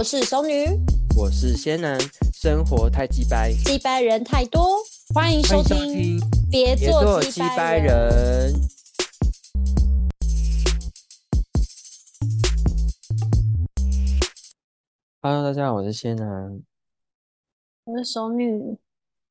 我是熟女，我是仙男，生活太鸡掰，鸡掰人太多，欢迎收听，别做鸡掰人。Hello，大家好，我是仙男，我是熟女。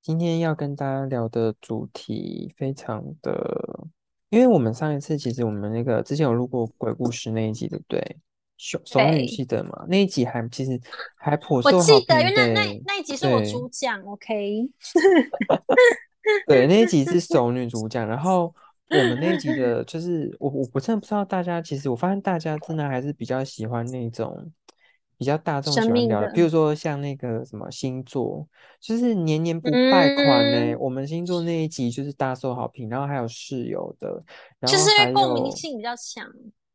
今天要跟大家聊的主题非常的，因为我们上一次其实我们那个之前有录过鬼故事那一集，对不对？熟熟女记得吗？那一集还其实还颇受我记得，因为那那那一集是我主讲，OK。对，那一集是 熟女主讲，然后我们那一集的就是我我我真的不知道大家，其实我发现大家真的还是比较喜欢那种。比较大众喜欢聊的，比如说像那个什么星座，就是年年不败款呢。我们星座那一集就是大受好评，然后还有室友的，然后因为共鸣性比较强。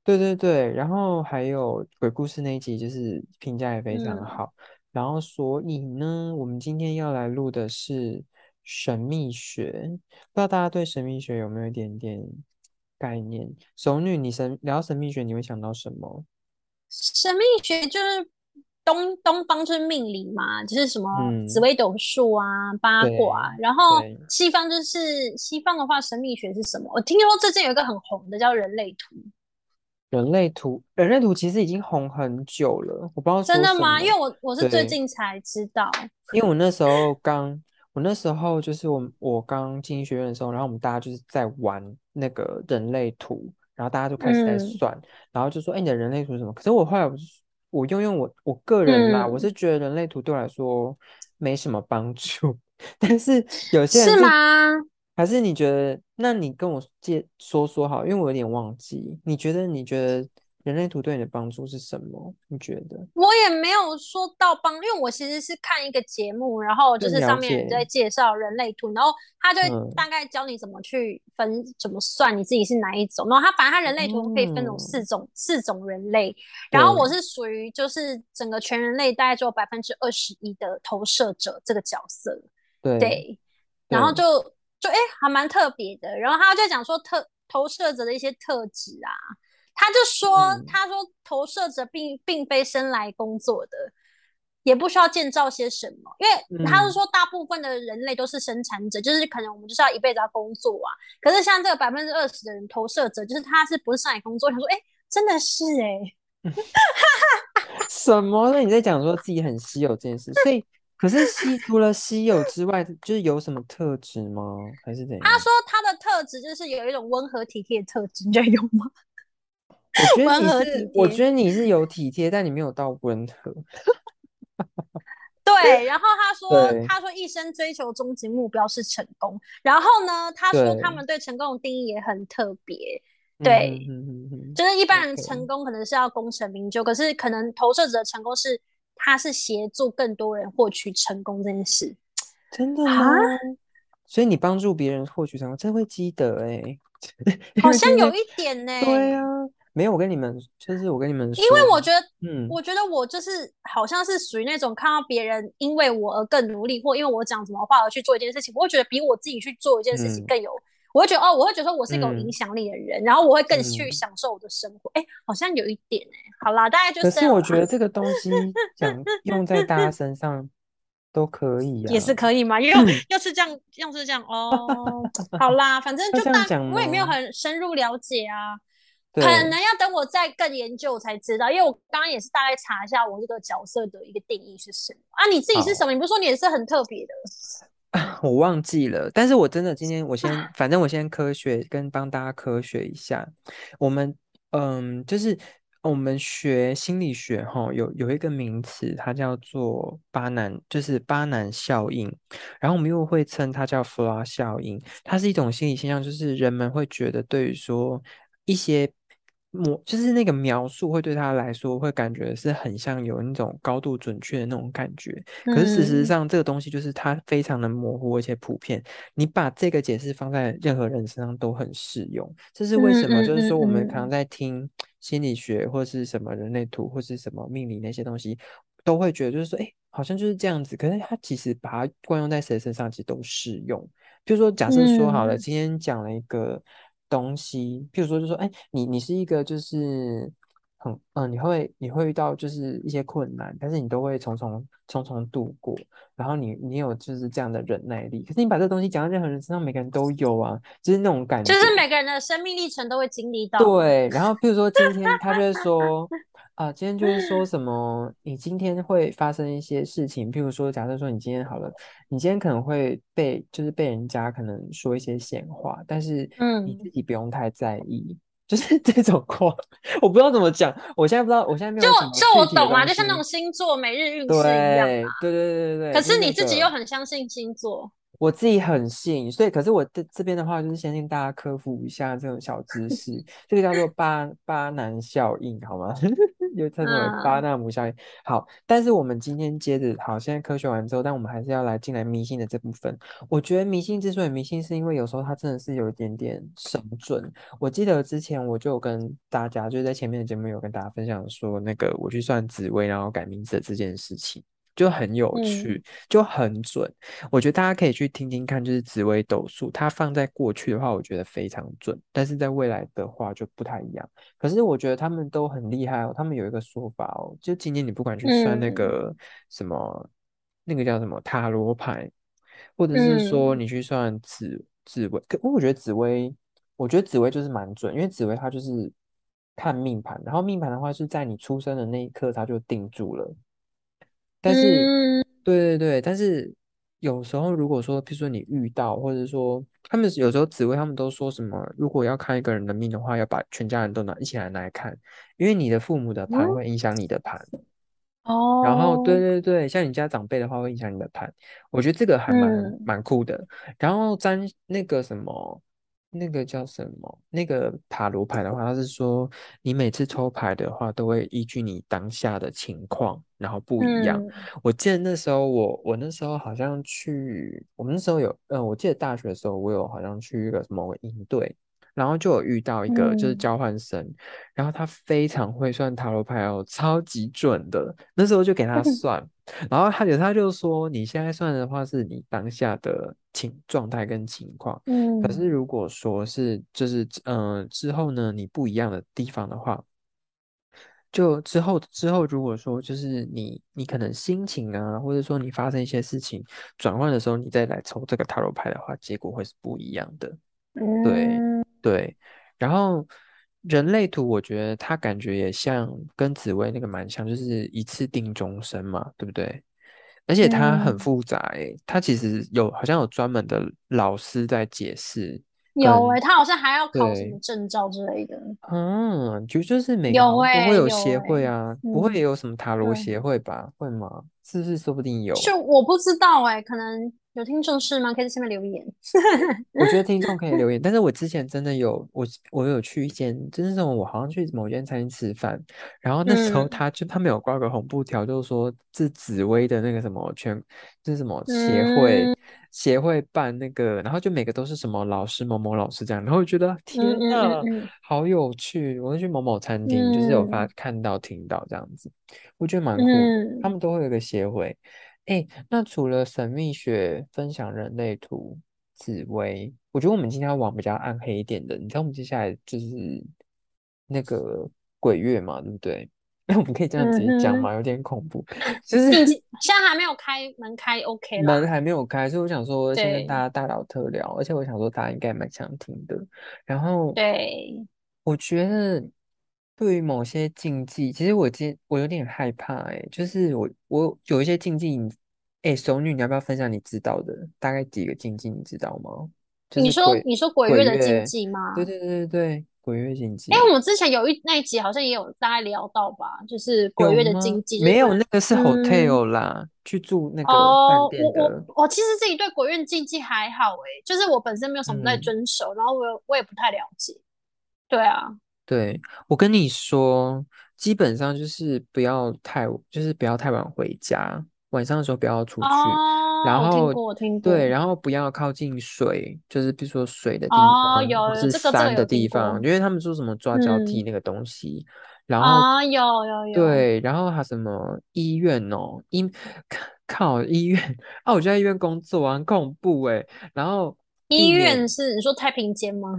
对对对，然后还有鬼故事那一集，就是评价也非常好。然后所以呢，我们今天要来录的是神秘学，不知道大家对神秘学有没有一点点概念？熟女，你神聊神秘学，你会想到什么？神秘学就是。东东方就是命理嘛，就是什么紫微斗数啊、八卦，然后西方就是西方的话，神秘学是什么？我听说最近有一个很红的叫人类图。人类图，人类图其实已经红很久了，我不知道真的吗？因为我我是最近才知道，因为我那时候 刚，我那时候就是我我刚进医学院的时候，然后我们大家就是在玩那个人类图，然后大家就开始在算，然后就说：“哎，你的人类图是什么？”可是我后来我是。我用用我我个人啦，我是觉得人类图对我来说没什么帮助，但是有些人是吗？还是你觉得？那你跟我介说说好，因为我有点忘记。你觉得？你觉得？人类图对你的帮助是什么？你觉得？我也没有说到帮，因为我其实是看一个节目，然后就是上面人在介绍人类图，然后他就大概教你怎么去分，怎么算你自己是哪一种。然后他反正他人类图可以分成四种，四种人类。然后我是属于就是整个全人类大概只有百分之二十一的投射者这个角色。对。然后就就哎还蛮特别的。然后他就讲说特投射者的一些特质啊。他就说：“他说投射者并并非生来工作的，也不需要建造些什么，因为他是说大部分的人类都是生产者，就是可能我们就是要一辈子要工作啊。可是像这个百分之二十的人投射者，就是他是不是上来工作？他说：哎，真的是哎，什么？那你在讲说自己很稀有这件事？所以可是稀除了稀有之外，就是有什么特质吗？还是怎样？他说他的特质就是有一种温和体贴的特质，你觉得有吗？”我觉得 你是，我觉得你是有体贴，但你没有到温和。对，然后他说，他说一生追求终极目标是成功。然后呢，他说他们对成功的定义也很特别。对，就是一般人成功可能是要功成名就，可是可能投射者的成功是，他是协助更多人获取成功这件事。真的吗？所以你帮助别人获取成功，真会积德哎。好像有一点呢。对啊。没有，我跟你们就是我跟你们，因为我觉得，嗯，我觉得我就是好像是属于那种看到别人因为我而更努力，或因为我讲什么话而去做一件事情，我会觉得比我自己去做一件事情更有，我会觉得哦，我会觉得说我是一个有影响力的人，然后我会更去享受我的生活。哎，好像有一点哎，好啦，大概就是。可是我觉得这个东西讲用在大家身上都可以，也是可以嘛，又又是这样，又是这样哦。好啦，反正就大，我也没有很深入了解啊。可能要等我再更研究才知道，因为我刚刚也是大概查一下我这个角色的一个定义是什么啊？你自己是什么？你不是说你也是很特别的？我忘记了，但是我真的今天我先，反正我先科学跟帮大家科学一下。我们嗯，就是我们学心理学哈，有有一个名词，它叫做巴南，就是巴南效应。然后我们又会称它叫弗拉效应，它是一种心理现象，就是人们会觉得对于说一些。模就是那个描述会对他来说会感觉是很像有那种高度准确的那种感觉，可是事实上这个东西就是它非常的模糊而且普遍，你把这个解释放在任何人身上都很适用。这是为什么？就是说我们可能在听心理学或是什么人类图或是什么命理那些东西，都会觉得就是说，哎，好像就是这样子。可是它其实把它惯用在谁身上，其实都适用。比如说，假设说好了，今天讲了一个。东西，譬如说，就说，哎，你你是一个就是很嗯，你会你会遇到就是一些困难，但是你都会重重重重度过，然后你你有就是这样的忍耐力。可是你把这东西讲到任何人身上，每个人都有啊，就是那种感觉，就是每个人的生命历程都会经历到。对，然后比如说今天他就会说。啊，今天就是说什么？你今天会发生一些事情，譬如说，假设说你今天好了，你今天可能会被就是被人家可能说一些闲话，但是你自己不用太在意，就是 这种话，我不知道怎么讲，我现在不知道，我现在没有就就我懂啊，就像那种星座每日运势一样对对对对对。可是你自己又很相信星座。我自己很信，所以可是我这这边的话，就是先令大家科普一下这种小知识，这个叫做巴巴南效应，好吗？又称为巴纳姆效应。好，但是我们今天接着，好，现在科学完之后，但我们还是要来进来迷信的这部分。我觉得迷信之所以迷信，是因为有时候它真的是有一点点神准。我记得之前我就有跟大家，就是在前面的节目有跟大家分享说，那个我去算紫薇，然后改名字的这件事情。就很有趣，就很准。我觉得大家可以去听听看，就是紫微斗数，它放在过去的话，我觉得非常准；但是在未来的话就不太一样。可是我觉得他们都很厉害哦。他们有一个说法哦，就今年你不管去算那个什么，那个叫什么塔罗牌，或者是说你去算紫紫微，可我觉得紫薇，我觉得紫薇就是蛮准，因为紫薇它就是看命盘，然后命盘的话是在你出生的那一刻它就定住了。但是，对对对，但是有时候如果说，比如说你遇到，或者说他们有时候紫薇他们都说什么，如果要看一个人的命的话，要把全家人都拿一起来来看，因为你的父母的盘会影响你的盘。哦。然后，对对对，像你家长辈的话会影响你的盘，我觉得这个还蛮蛮酷的。然后占那个什么。那个叫什么？那个塔罗牌的话，它是说你每次抽牌的话，都会依据你当下的情况，然后不一样。我记得那时候，我我那时候好像去，我们那时候有，嗯，我记得大学的时候，我有好像去一个什么营队。然后就有遇到一个就是交换生，然后他非常会算塔罗牌哦，超级准的。那时候就给他算，然后他他就说，你现在算的话是你当下的情状态跟情况，嗯，可是如果说是就是嗯之后呢你不一样的地方的话，就之后之后如果说就是你你可能心情啊，或者说你发生一些事情转换的时候，你再来抽这个塔罗牌的话，结果会是不一样的，对。对，然后人类图，我觉得它感觉也像跟紫薇那个蛮像，就是一次定终身嘛，对不对？而且它很复杂，诶，它其实有好像有专门的老师在解释。有诶，他好像还要考什么证照之类的。嗯，就就是每个不会有协会啊，不会也有什么塔罗协会吧？会吗？是不是？说不定有。就我不知道诶，可能。有听众是吗？可以在下面留言。我觉得听众可以留言，但是我之前真的有我我有去一间，就是种我好像去某间餐厅吃饭，然后那时候他就他们有挂个红布条，就是说是紫薇的那个什么全，是什么协会协会办那个，然后就每个都是什么老师某某老师这样，然后我觉得天呐，好有趣！我去某某餐厅，就是有发看到听到这样子，我觉得蛮酷，他们都会有个协会。哎，那除了神秘学分享人类图、紫薇，我觉得我们今天要往比较暗黑一点的。你知道我们接下来就是那个鬼月嘛，对不对？那 我们可以这样直接讲嘛？有点恐怖。就是 现在还没有开门开，OK 门还没有开，所以我想说先跟大家大聊特聊，而且我想说大家应该蛮想听的。然后，对，我觉得。对于某些禁忌，其实我今我有点害怕，哎，就是我我有一些禁忌你，哎，熟女，你要不要分享你知道的大概几个禁忌？你知道吗？你说你说鬼月的禁忌吗？对对对对对，鬼月禁忌。哎，我们之前有一那一集好像也有大概聊到吧，就是鬼月的禁忌。没有，那个是 hotel 啦，去住那个饭店的。我我我其实自己对鬼月禁忌还好，哎，就是我本身没有什么在遵守，然后我我也不太了解。对啊。对我跟你说，基本上就是不要太，就是不要太晚回家，晚上的时候不要出去。然后对，然后不要靠近水，就是比如说水的地方，或是山的地方，因为他们说什么抓交替那个东西。然后有有有。对，然后还什么医院哦，医靠医院啊，我就在医院工作啊，很恐怖哎。然后医院是你说太平间吗？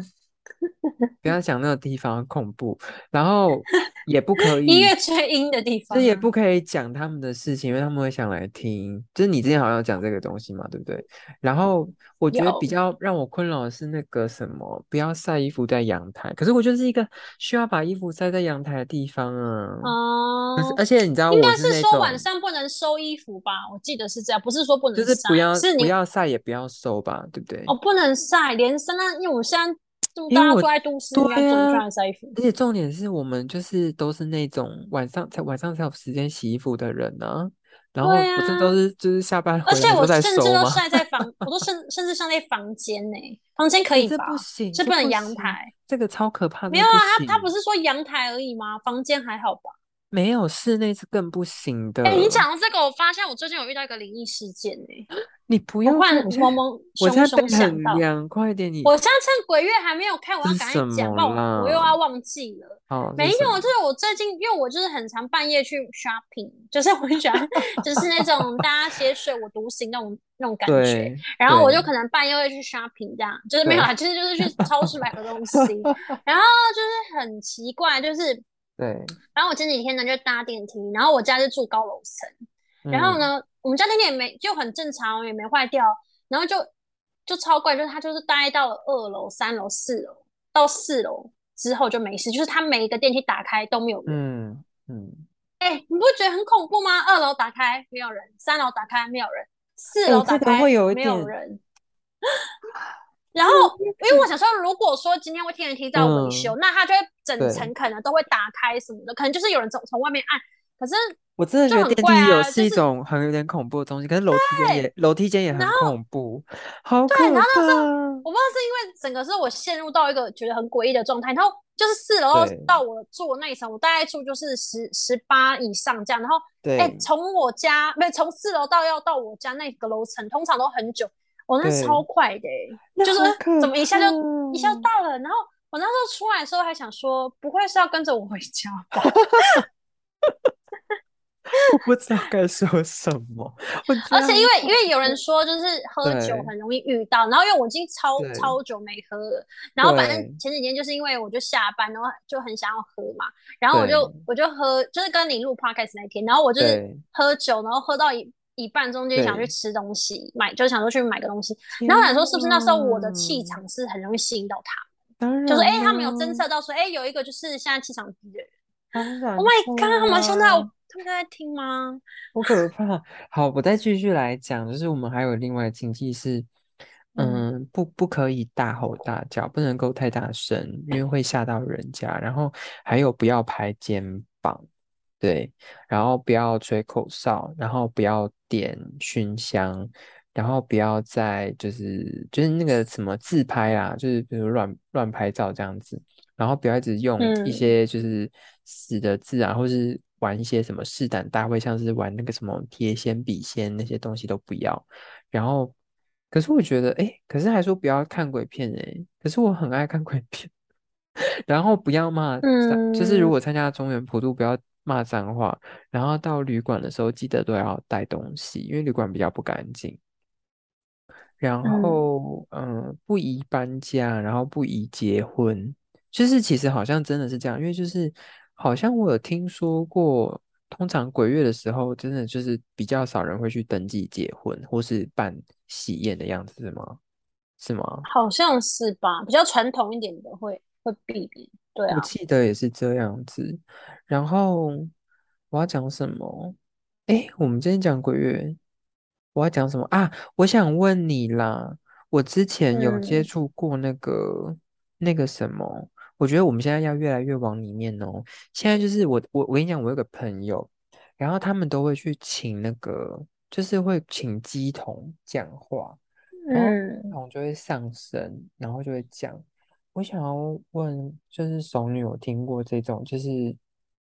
不要讲那个地方恐怖，然后 也不可以音乐最阴的地方，这也不可以讲他们的事情，因为他们会想来听。就是你之前好像讲这个东西嘛，对不对？然后我觉得比较让我困扰的是那个什么，不要晒衣服在阳台。可是我就是一个需要把衣服晒在阳台的地方啊。哦。而且你知道，应该是说晚上不能收衣服吧？我记得是这样，不是说不能就是不要是不要晒也不要收吧，对不对？哦，不能晒，连晒那因为我现在。大家住在都市，应该准穿晒衣服。而且重点是我们就是都是那种晚上才晚上才有时间洗衣服的人呢。然后不是都是就是下班回来都在收吗？都晒在房，我都 甚甚至晒在房间呢。房间可以吧？不行，这不能阳台。这个超可怕。没有啊，他他不是说阳台而已吗？房间还好吧？没有室内是更不行的。哎，你讲到这个，我发现我最近有遇到一个灵异事件呢。你不要换萌萌，我现在很凉，快点你。我现在趁鬼月还没有看，我要赶紧讲，不然我又要忘记了。哦，没有，就是我最近，因为我就是很常半夜去 shopping，就是我很喜欢，就是那种大家写水我独行那种那种感觉。然后我就可能半夜会去 shopping，这样就是没有啦，其实就是去超市买个东西。然后就是很奇怪，就是对。然后我前几天呢就搭电梯，然后我家是住高楼层，然后呢。我们家那天也没就很正常，也没坏掉，然后就就超怪，就是它就是待到了二楼、三楼、四楼，到四楼之后就没事，就是它每一个电梯打开都没有人。嗯嗯。哎，你不觉得很恐怖吗？二楼打开没有人，三楼打开没有人，四楼打开没有人。然后，因为我想说，如果说今天会天梯在维修，那它就会整层可能都会打开什么的，可能就是有人从从外面按。可是我真的觉得电梯有是一种很有点恐怖的东西，可是楼梯间也楼梯间也很恐怖，好可怕。对，然后那时候我不知道是因为整个是我陷入到一个觉得很诡异的状态，然后就是四楼到我住的那一层，我大概住就是十十八以上这样，然后哎，从我家没从四楼到要到我家那个楼层，通常都很久，我那超快的，就是怎么一下就一下到了，然后我那时候出来的时候还想说，不会是要跟着我回家吧？我 不知道该说什么，而且因为因为有人说就是喝酒很容易遇到，然后因为我已经超超久没喝了，然后反正前几天就是因为我就下班，然后就很想要喝嘛，然后我就我就喝，就是跟你录 podcast 那天，然后我就是喝酒，然后喝到一一半中间想去吃东西，买就想说去买个东西，然后想说是不是那时候我的气场是很容易吸引到他们，就是哎他们有侦测到说哎有一个就是现在气场低的人。Oh my god！他们现在他们在听吗？好可怕！好，我再继续来讲，就是我们还有另外禁忌是，嗯，不不可以大吼大叫，不能够太大声，因为会吓到人家。然后还有不要拍肩膀，对，然后不要吹口哨，然后不要点熏香，然后不要再就是就是那个什么自拍啊，就是比如乱乱拍照这样子。然后不要一直用一些就是死的字啊，或是玩一些什么试胆大会，像是玩那个什么贴仙笔仙那些东西都不要。然后，可是我觉得，哎，可是还说不要看鬼片哎，可是我很爱看鬼片。然后不要骂，就是如果参加中原普渡，不要骂脏话。然后到旅馆的时候，记得都要带东西，因为旅馆比较不干净。然后，嗯，不宜搬家，然后不宜结婚。就是其实好像真的是这样，因为就是好像我有听说过，通常鬼月的时候，真的就是比较少人会去登记结婚或是办喜宴的样子，是吗？是吗？好像是吧，比较传统一点的会会避免。对啊，我记得也是这样子。然后我要讲什么？哎，我们今天讲鬼月，我要讲什么啊？我想问你啦，我之前有接触过那个那个什么。我觉得我们现在要越来越往里面哦。现在就是我我我跟你讲，我有个朋友，然后他们都会去请那个，就是会请鸡童讲话，然后鸡童就会上身，然后就会讲。我想要问，就是熟女有听过这种，就是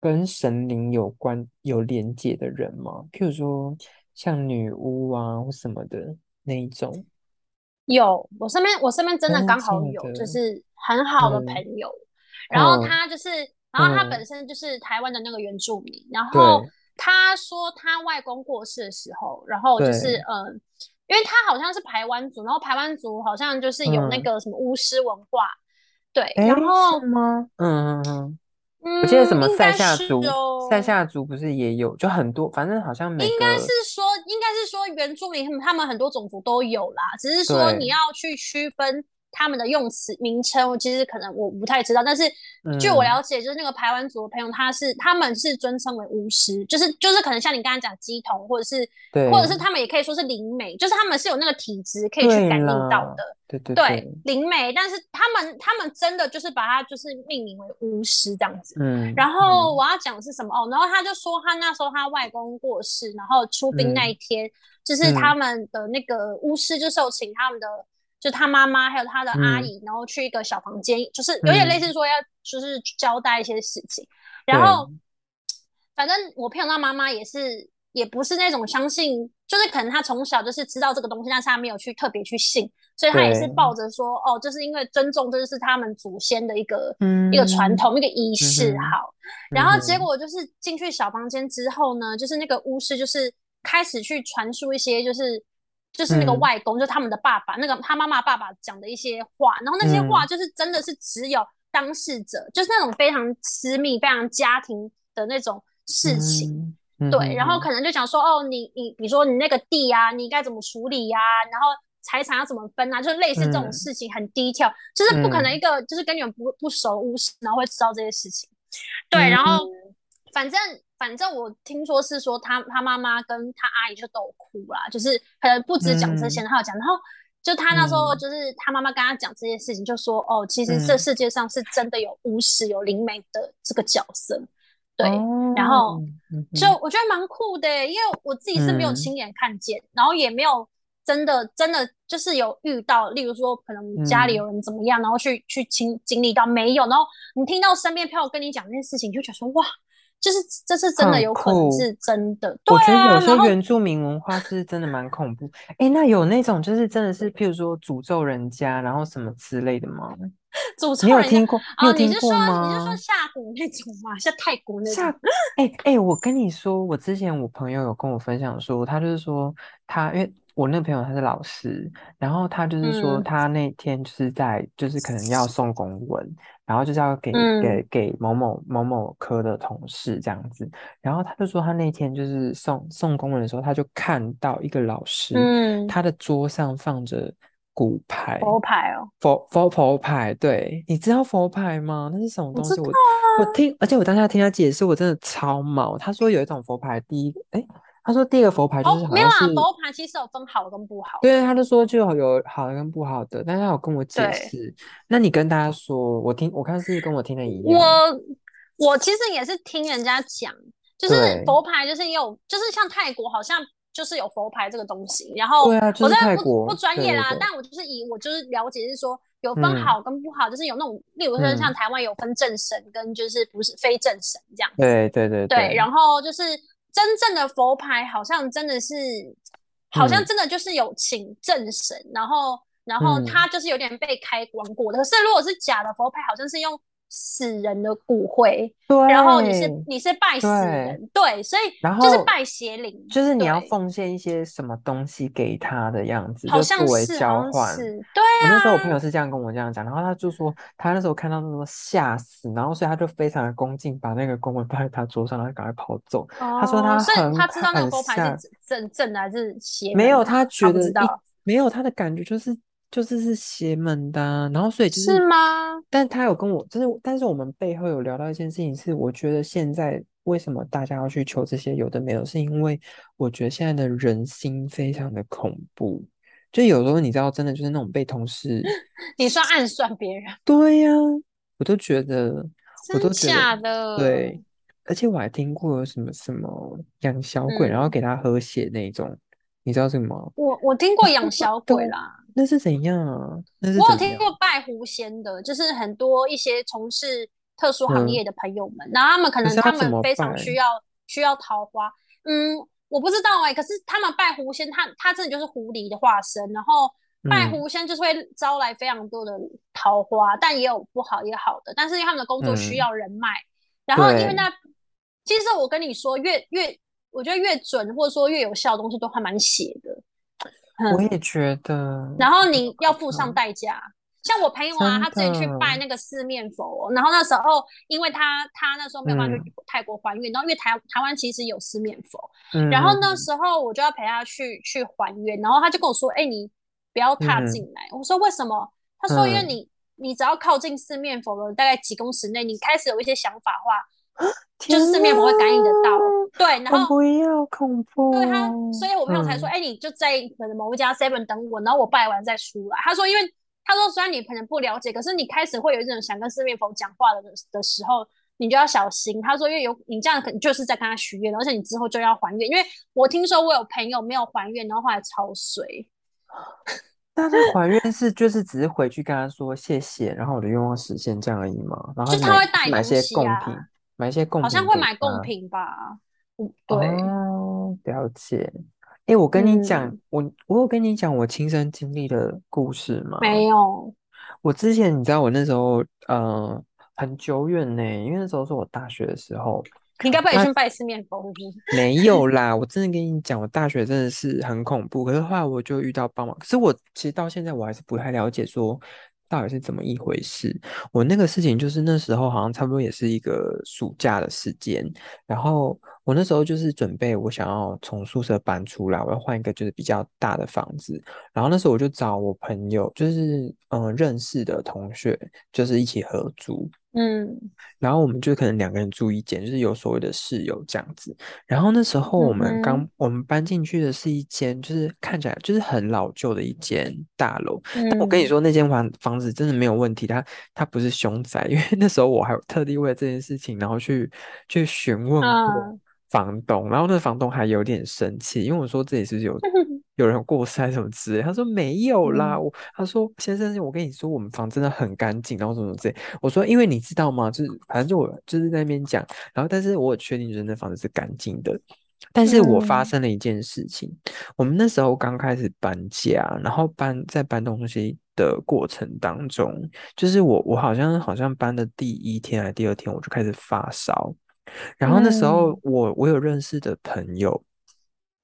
跟神灵有关有连结的人吗？譬如说像女巫啊或什么的那一种。有，我身边我身边真的刚好有，就是很好的朋友，然后他就是，然后他本身就是台湾的那个原住民，然后他说他外公过世的时候，然后就是嗯，因为他好像是排湾族，然后排湾族好像就是有那个什么巫师文化，对，哎，然后是吗？嗯嗯嗯，嗯，我记得什么塞夏族，塞哦。夏族不是也有，就很多，反正好像每应该是说，应该是说原住民他们很多种族都有啦，只是说你，要去区分他们的用词名称，我其实可能我不太知道，但是据我嗯，了解，就是那个排湾族的朋友，他是他们是尊称为巫师，就是就是可能像你刚才讲鸡童，或者是或者是他们也可以说是灵媒，就是他们是有那个体质可以去感应到，的。对对对，对，灵媒，但是他们他们真的就是把它就是命名为巫师这样子。嗯。然后嗯。我要讲的是什么？哦？然后他就说他那时候他外公过世，然后出殡那嗯。一天，就是他嗯们的那个巫师就是有请他们的，就他妈妈还有他的阿嗯姨，然后去一个小房间，就是有点类嗯，似说要就是交代一些事情。然对，后反正我朋友他妈妈也是，也不是那种相信，就是可能他从小就是知道这个东西，但是他没有去特别去信，所以他也是，抱着说，哦，就是因为尊重，这就是他们祖先的一个一个传嗯统，一个仪嗯式。哼好，然后结果就是进去小房间之后呢，就是那个巫师就是开始去传输一些就是。就是那个嗯。外公，就是他们的爸爸，那个他妈妈爸爸讲的一些话，然后那些话嗯就是真的是只有当事者，就是那种非常私密、非常家庭的那种事情。对，然后可能就想说，哦，你你比如说你那个地啊，你该怎么处理呀、然后财产要怎么分啊，就是类似这种嗯。事情很低调，就是不可能嗯。一个就是跟你们不不熟然后会知道这些事情。对，然后嗯。反正反正我听说是说他他妈妈跟他阿姨就都哭啦，就是可能不止讲这些，嗯。还有讲，然后就他那时候嗯。就是他妈妈跟他讲这些事情，就说哦，其实这嗯，世界上是真的有巫师有灵媒的这个角色，对，然哦，后就我觉得蛮酷的欸，因为我自己是没有嗯。亲眼看见，然后也没有真的真的就是有遇到，例如说可能家里嗯。有人怎么样，然后去去经经历到没有，然后你听到身边朋友跟你讲这件事情，你就觉得说哇，就是这是真的有可能。是真的，对我觉得啊，有些然后原住民文化是真的蛮恐怖。诶，那有那种就是真的是，譬如说诅咒人家，然后什么之类的吗？诅你咒人家有听过？你有哦，你是说听过你是说吗？下蛊那种吗？像泰国那种？下，哎哎，我跟你说，我之前我朋友有跟我分享说，他就是说他，因为我那个朋友他是老师，然后他就是说嗯他那天就是在就是可能要送公文，然后就是要给嗯给给某某某某科的同事这样子，然后他就说他那天就是送送公文的时候，他就看到一个老师，嗯，他的桌上放着骨牌。佛牌哦，佛佛佛牌，对，你知道佛牌吗？那是什么东西？我我听，而且我当下听他解释，我真的超毛。他说有一种佛牌，第一，哎，他说第一个佛牌就是哦，没有啊，佛牌其实有分好跟不好对，他就说就有好的跟不好的，但是他有跟我解。释。那你跟大家说，我听，我看是跟我听的一样，我我其实也是听人家讲，就是，佛牌，就是有，就是像泰国好像就是有佛牌这个东西。然后对啊，就是我这不泰国，不专业啦，对对对，但我就是以我就是了解是说有分嗯好跟不好，就是有那种，例如说像嗯，台湾有分正神跟就是不是非正神这样对对对，对，然后就是真正的佛牌，好像真的是，好像嗯真的就是有请正神，然后然后嗯，他就是有点被开光过的。可是如果是假的佛牌，好像是用死人的骨灰，对然后你是你是拜死对，人，对，所以然后就是拜邪灵，就是你要，奉献一些什么东西给他的样子，好就作为像是，交换。是，对我那时候我朋啊，友是这样跟我这样讲，然后他就说他那时候看到那种吓死，然后所以他就非常的恭敬，把那个公文放在他桌上，然后赶快跑走。他说哦，他所以很他知道那个很佛牌，是正正正的还是邪没有？他他觉得没有他的感觉就是就是是邪门的啊然后所以就是是，吗？但他有跟我，就是但是我们背后有聊到一件事情，是我觉得现在为什么大家要去求这些有的没有，是因为我觉得现在的人心非常的恐怖，就有时候你知道，真的就是那种被同事，你算暗算别人，对呀、我都觉得，我都觉得假的？对，而且我还听过有什么什么养小鬼，然后嗯，给他喝血那种，你知道什么？我我听过养小鬼，啦，那是怎样啊？那是我有？听过拜狐仙的，就是很多一些从事特殊行嗯，业的朋友们，然后他们可可能他们非常？需要需要桃花，嗯，我不知道哎、可是他们拜狐仙，他他真的就是狐狸的化身，然后拜嗯狐仙就是会招来非常多的桃花，但也有不好也好的，但是因为他们的工作需嗯，要人脉，然后因为，那其实我跟你说，越越我觉得越准或者说越有效的东西都还蛮邪的，嗯，我也觉得然后你要付上。代价。像我朋友啊，他自己去拜那个四面佛，然后那时候因为他他那时候没有办法去嗯泰国还愿，然后因为台台湾其实有四面佛，嗯然后那时候我就要陪他去去还愿，然后他就跟我说：“哎、你不要踏嗯进来。我说：“为什么？”他说：“因为嗯你你只要靠近四面佛的大概几公尺内，你开始有一些想法的话，就是四面佛会感应得到。对，然后不要恐怖对他，哦，所以我朋友才说：“嗯哎、你就在可能某一家 Seven 等我，然后我拜完再出来。”他说：“因为他说虽然你可能不了解，可是你开始会有一种想跟四面佛讲话的的时候，你就要小心。”他说：“因为有你这样可能就是在跟他许愿，而且你之后就要还愿。因为我听说我有朋友没有还愿，然后后来超水。那他 还愿是就是只是回去跟他说谢谢，然后我的愿望实现这样而已吗？然后就他会带东买些贡品，买一些贡好像会买贡品吧？嗯，对，哦，了解。哎，我跟你讲，嗯我我有跟你讲我亲身经历的故事吗？没有，我之前你知道我那时候呃很久远呢，因为那时候是我大学的时候，你该不会也去拜四面佛？没有啦，我真的跟你讲，我大学真的是很恐怖。可是后来我就遇到帮忙，可是我其实到现在我还是不太了解说到底是怎么一回事。我那个事情就是那时候好像差不多也是一个暑假的时间，然后我那时候就是准备我想要从宿舍搬出来，我要换一个就是比较大的房子。然后那时候我就找我朋友，就是嗯、呃认识的同学，就是一起合租。嗯然后我们就可能两个人住一间，就是有所谓的室友这样子。然后那时候我们刚、我们搬进去的是一间，就是看起来就是很老旧的一间大楼。但我跟你嗯说，那间房房子真的没有问题，它它不是凶宅，因为那时候我还有特地为了这件事情，然后去去询问过嗯房东，然后那房东还有点生气，因为我说这里是有 有人过世还是什么之类，他说没有啦，嗯我他说先生，我跟你说我们房真的很干净，然后什么之类。我说，因为你知道吗？就是反正就我就是在那边讲，然后但是我有确定就是那房子是干净的，但是我发嗯生了一件事情，我们那时候刚开始搬家，然后搬在搬东西的过程当中，就是我我好像好像搬的第一天还是第二天我就开始发烧，然后那时候嗯我我有认识的朋友。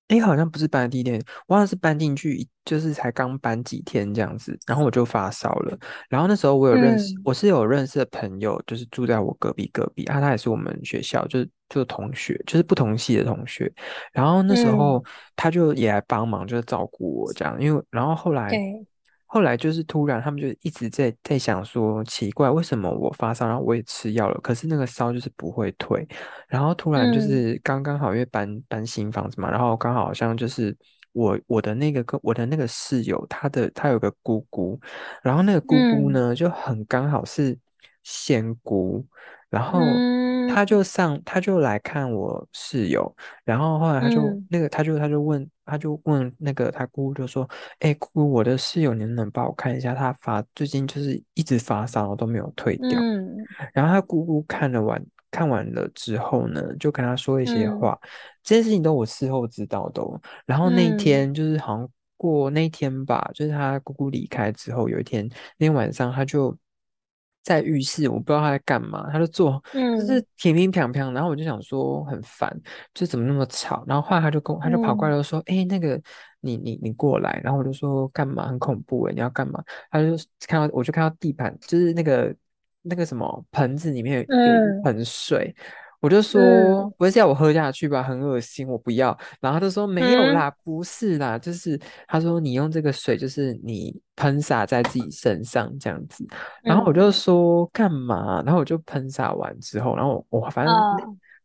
诶，好像不是搬的第一天，我好像是搬进去，就是才刚搬几天这样子，然后我就发烧了。然后那时候我有认识，嗯我是有认识的朋友，就是住在我隔壁隔壁啊，他也是我们学校，就是就是同学，就是不同系的同学。然后那时嗯候他就也来帮忙，就是照顾我这样。因为然后后来对，后来就是突然他们就一直在在想说，奇怪，为什么我发烧，然后我也吃药了，可是那个烧就是不会退。然后突然就嗯是刚刚好，因为搬搬新房子嘛，然后刚好好像就是我我的那个跟我的那个室友，他的他有个姑姑，然后那个姑姑嗯呢就很刚好是仙姑，然后嗯他就上他就来看我室友，然后后来他就、嗯那个他就他就问他就问那个他姑姑就说，哎、姑姑，我的室友，你能不能帮我看一下，他发最近就是一直发烧，都没有退掉。嗯然后他姑姑看了完看完了之后呢，就跟他说一些嗯话，这件事情都我事后知道的哦。然后那天就是好像过那天吧，就是他姑姑离开之后，有一天那天晚上他就在浴室，我不知道他在干嘛，他就坐就是嗯乒乒乓乓，然后我就想说很烦，就怎么那么吵。然后后来他就跟我他就跑过来嗯就说：“哎、那个你你你过来。”然后我就说：“干嘛？很恐怖诶，你要干嘛？”他就看到我就看到地板就是那个那个什么盆子里面有有一嗯盆水。我就说嗯不会是要我喝下去吧，很恶心，我不要。然后他就说没有嗯啦，不是啦，就是他说你用这个水，就是你喷洒在自己身上这样子。然后我就嗯说干嘛？然后我就喷洒完之后，然后我我反正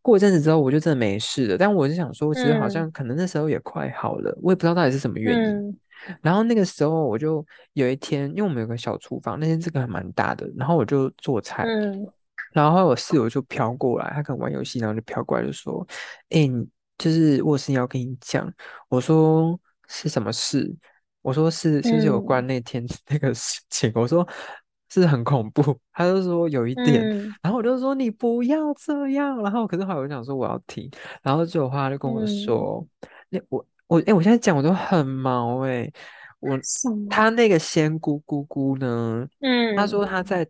过一阵子之后我就真的没事了。但我就想说，其实好嗯像可能那时候也快好了，我也不知道到底是什么原因。嗯然后那个时候我就有一天，因为我们有个小厨房，那天这个还蛮大的，然后我就做菜。嗯然后我室友就飘过来，他可能玩游戏，然后就飘过来就说：“哎、你就是我有事情要跟你讲。”我说：“是什么事？”我说是：“是有关嗯那天 那个事情？”我说：“是很恐怖。”他就说有一点，嗯然后我就说：“你不要这样。”然后可是后来我就想说我要听，然后结果后来他就跟我嗯，说：“那我我哎、我现在讲我都很毛哎、我？他那个仙姑姑姑呢？”嗯他说嗯他在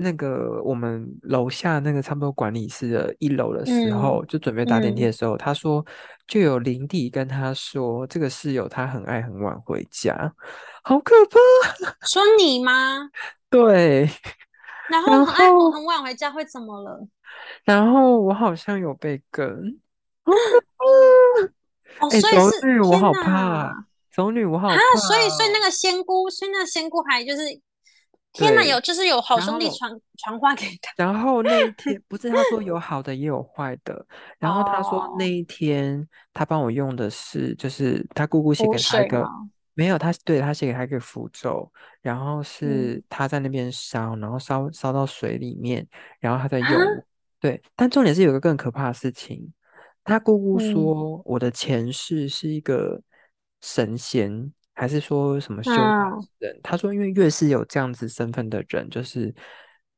那个我们楼下那个差不多管理室的一楼的时候，嗯就准备搭电梯的嗯，时候，他说就有邻弟跟他说，这个室友他很爱很晚回家，好可怕。说你吗？对，然后然很爱很晚回家会怎么了？然后我好像有被跟。哦，以是走女我好怕，哪！走女我，好怕所以所以那哦。个仙姑，所以那个仙姑还就是天哪，有，就是有好兄弟传传话给他然后那一天 不是他说有好的也有坏的，然后他说那哦，一天他帮我用的是，就是他姑姑写给他一个，没有他对他写给他一个符咒，然后是嗯他在那边烧，然后烧烧到水里面，然后他在用，啊，对，但重点是有个更可怕的事情，他姑姑嗯。说我的前世是一个神仙，还是说什么修人？他说因为越是有这样子身份的人，就是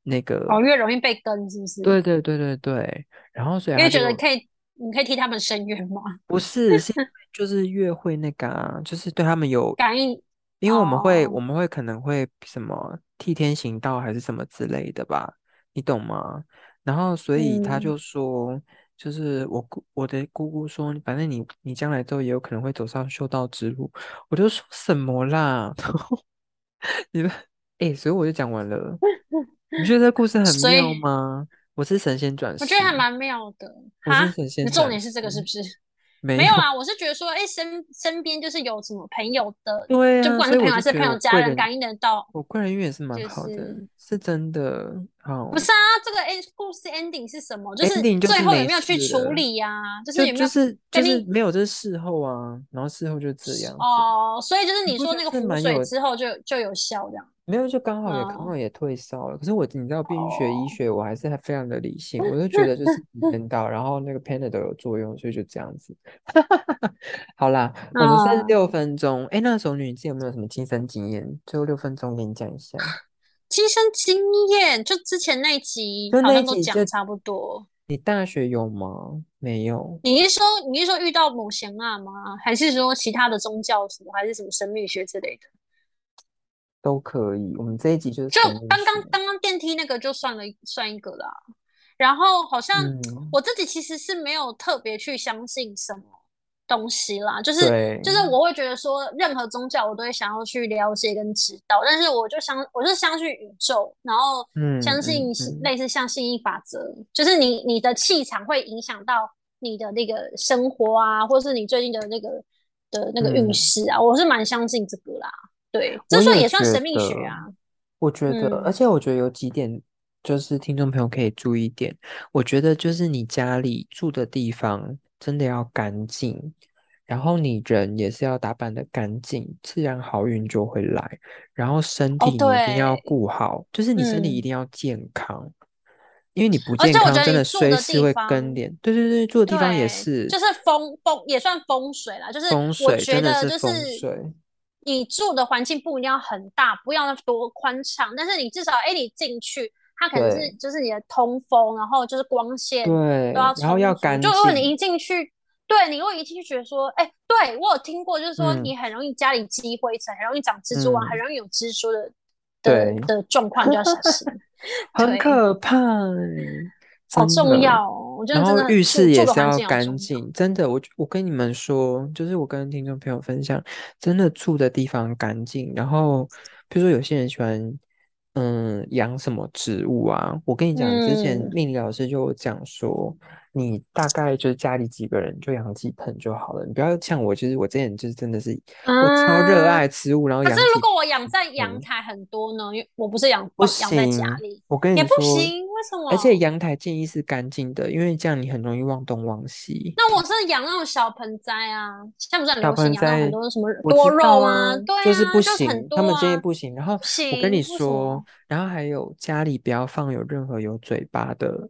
那个哦，越容易被跟是不是？对对对对对，然后所以因为觉得可以，你可以替他们伸冤吗？不是是 就是越会那个啊，就是对他们有，感应因为我们会我哦，们会可能会什么替天行道还是什么之类的吧，你懂吗？然后所以他嗯，就说，就是我姑我的姑姑说，反正你你将来之后也有可能会走上修道之路，我就说什么啦？你们哎，所以我就讲完了，你觉得这故事 很妙吗？我是神仙转世。我觉得还蛮妙的哈。我是神仙转世，你重点是这个是不是？没有，啊，我是觉得说，哎，身身边就是有什么朋友的，对啊，就不管是朋友还是朋友、家人，感应得到，我贵人运也是蛮好的，是是真的。好不是啊？这个 end 故事 ending 是什么？就是最后有没有去处，理呀、就是就有没有就是就是没有，这是事后啊，然后事后就这样，哦？所以就是你说那个符是蛮有水之后就就有效这样。没有，就刚好也刚嗯，好也退烧了。可是我你知道，毕竟学医哦，学，我还是还非常的理性，我就觉得就是时间 到，然后那个 Panadol 有作用，所以就这样子。好啦，我们三十，六分钟。哎，那熟女，你自己有没有什么亲身经验？最后六分钟给你讲一下。亲身经验，就之前那一集好像都讲差不多。你大学有吗？没有，你是说你是说遇到某贤啊吗？还是说其他的宗教什么，还是什么神秘学之类的？都可以。我们这一集就是就。刚刚刚刚电梯那个就算了算一个啦。然后好像嗯，我自己其实是没有特别去相信什么东西啦，就是，就是我会觉得说任何宗教我都会想要去了解跟知道，但是我就相我是相信宇宙，然后嗯相信类似像吸引法则，就是你你的气场会影响到你的那个生活啊，或是你最近的那个的那个运嗯，势啊，我是蛮相信这个啦。对，这算也算神秘学，啊。我觉得，而嗯，且我觉得有几点，就是听众朋友可以注意一点。我觉得就是你家里住的地方真的要干净，然后你人也是要打扮的干净，自然好运就会来。然后身哦，体你一定要对，顾好，就是你身体一嗯，定要健康，因为你不健康真的随时会地方，跟脸。对对对，住的地方也，是就是风风也算风水啦。就是风水，真的是风水。你住的环境不一定要很大，不要多宽敞，但是你至少，哎，你进去，它可能是就是你的通风，然后就是光线对都，要然后要干净。就。如果你一进去，对你如果一进去觉得说，哎，对我有听过，就是说嗯你很容易家里积灰尘，很容易长蜘蛛网，很嗯，容易有蜘蛛的的对，的状况，就要小心。很，可怕欸，好重。要哦，我觉得真的然后浴室也是要。干净，真的，我我跟你们说，就是我跟听众朋友分享，真的住的地方干净。然后，比如说有些人喜欢，嗯，养什么植物啊？我跟你讲，之前嗯，命理老师就讲说，你大概就是家里几个人就养几盆就好了，你不要像我，就是我之前就是真的是我超热啊，爱植物，然后可是如果我养在阳。台很多呢？因为我不是养不放养在家行，里，我跟你也不，行，为什么而且？阳台建议是干净的，因为这样你很容易忘东忘西。那我是养那种小盆栽啊，现在不是很小流行养很盆栽多什么多肉道啊，啊？对就是不啊，就是不行，他们建议不行。然后，我跟你说，然后还有家里不要放有任何有嘴巴的，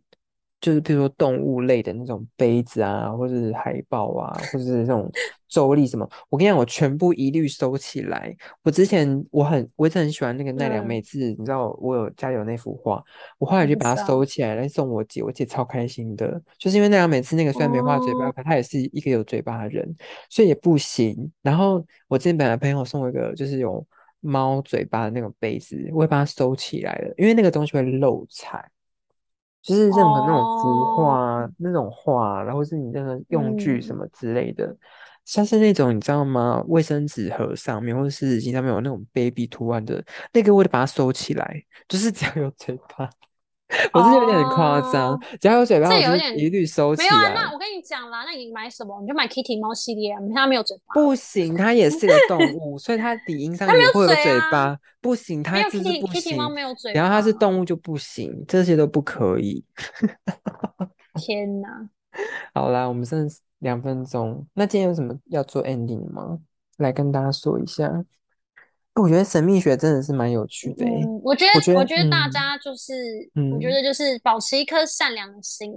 就是比如说动物类的那种杯子啊，或者是海报啊，或者是这种周历什么。我跟你讲，我全部一律收起来。我之前我很我一直很喜欢那个奈良美嗯，智，你知道我有家里有那幅画，我后来就把它。收起来来送我姐，我姐超开心的，就是因为奈良美智那个虽然没画嘴巴，哦，可她也是一个有嘴巴的人。所以也不行。然后我之前本来朋友送我一个，就是有猫嘴巴的那种杯子，我会把它收起来了，因为那个东西会漏财。就是任何那种符画、那种画，然后是你那个用具什么之类的，像是那种你知道吗？卫生纸盒上面或者是纸巾上面有那种 baby 图案的，那个我得把它收起来。就是只要有嘴巴，我是有点很夸张，只要有嘴巴，我就一律收起来。没有啊，那我跟你讲啦，那你买什么？你就买 Kitty 猫系列，它没有嘴巴。不行，它也是个动物，所以它底音上也会有嘴巴。不行，它就是不行。猫没有嘴，然后它是动物就不行，这些都不可以。天哪！好啦，我们剩两分钟，那今天有什么要做 ending 吗？来跟大家说一下。我觉得神秘学真的是蛮有趣的。嗯，我觉得，我觉得大家就是，我觉得就是保持一颗善良的心。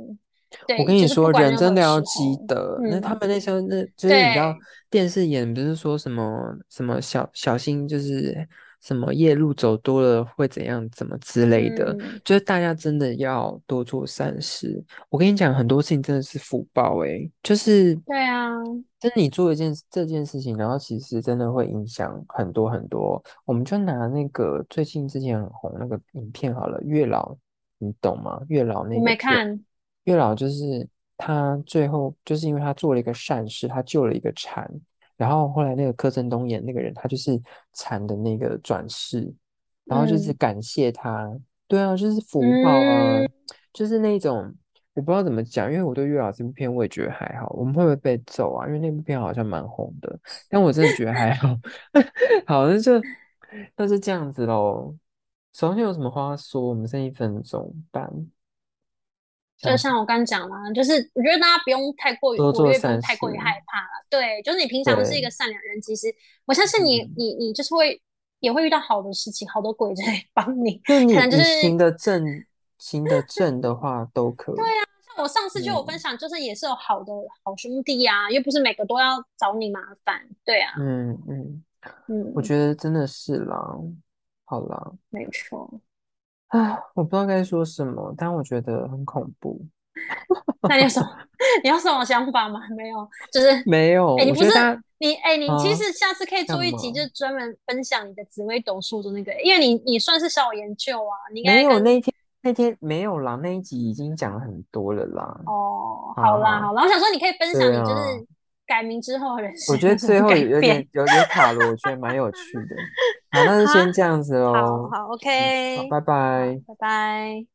我跟你说，人真的要积德。那他们那时候，那就是你知道电视演不是说什么什么小小心，就是什么夜路走多了会怎样怎么之类的，就是大家真的要多做善事。我跟你讲，很多事情真的是福报哎，就是对啊，就是你做一件这件事情，然后其实真的会影响很多很多。我们就拿那个最近之前很红那个影片好了，月老，你懂吗？月老那个没看。月老就是他，最后就是因为他做了一个善事，他救了一个蝉，然后后来那个柯震东演那个人，他就是蝉的那个转世，然后就是感谢他，对啊，就是福报啊，就是那种我不知道怎么讲，因为我对月老这部片我也觉得还好，我们会不会被揍啊？因为那部片好像蛮红的，但我真的觉得还好，好，那就那是这样子喽。首先有什么话说？我们剩一分钟半。就像我刚讲嘛，就是我觉得大家不用太过于，我觉得不用太过于害怕了。对，就是你平常是一个善良人，其实我相信你，你你就是会也会遇到好的事情，好多鬼在 帮你。可能就是行的正，行的正的话都可以。对啊，像我上次就有分享，就是也是有好的好兄弟啊，又不是每个都要找你麻烦。对啊，嗯嗯嗯，我觉得真的是啦，好啦，没错。啊，我不知道该说什么，但我觉得很恐怖。那你有什么？你有什么想法吗？没有，就是 没有。哎，你不是你哎，你其实下次可以做一集，就专门分享你的紫微斗数的那个，因为你你算是小研究啊。你没有那天那天没有啦，那一集已经讲了很多了啦。哦，好啦好啦，我想说你可以分享你就是改名之后的人生。我觉得最后有点有点卡了，我觉得蛮有趣的。好，那就先这样子喽。好，好，OK，好，拜拜，拜拜。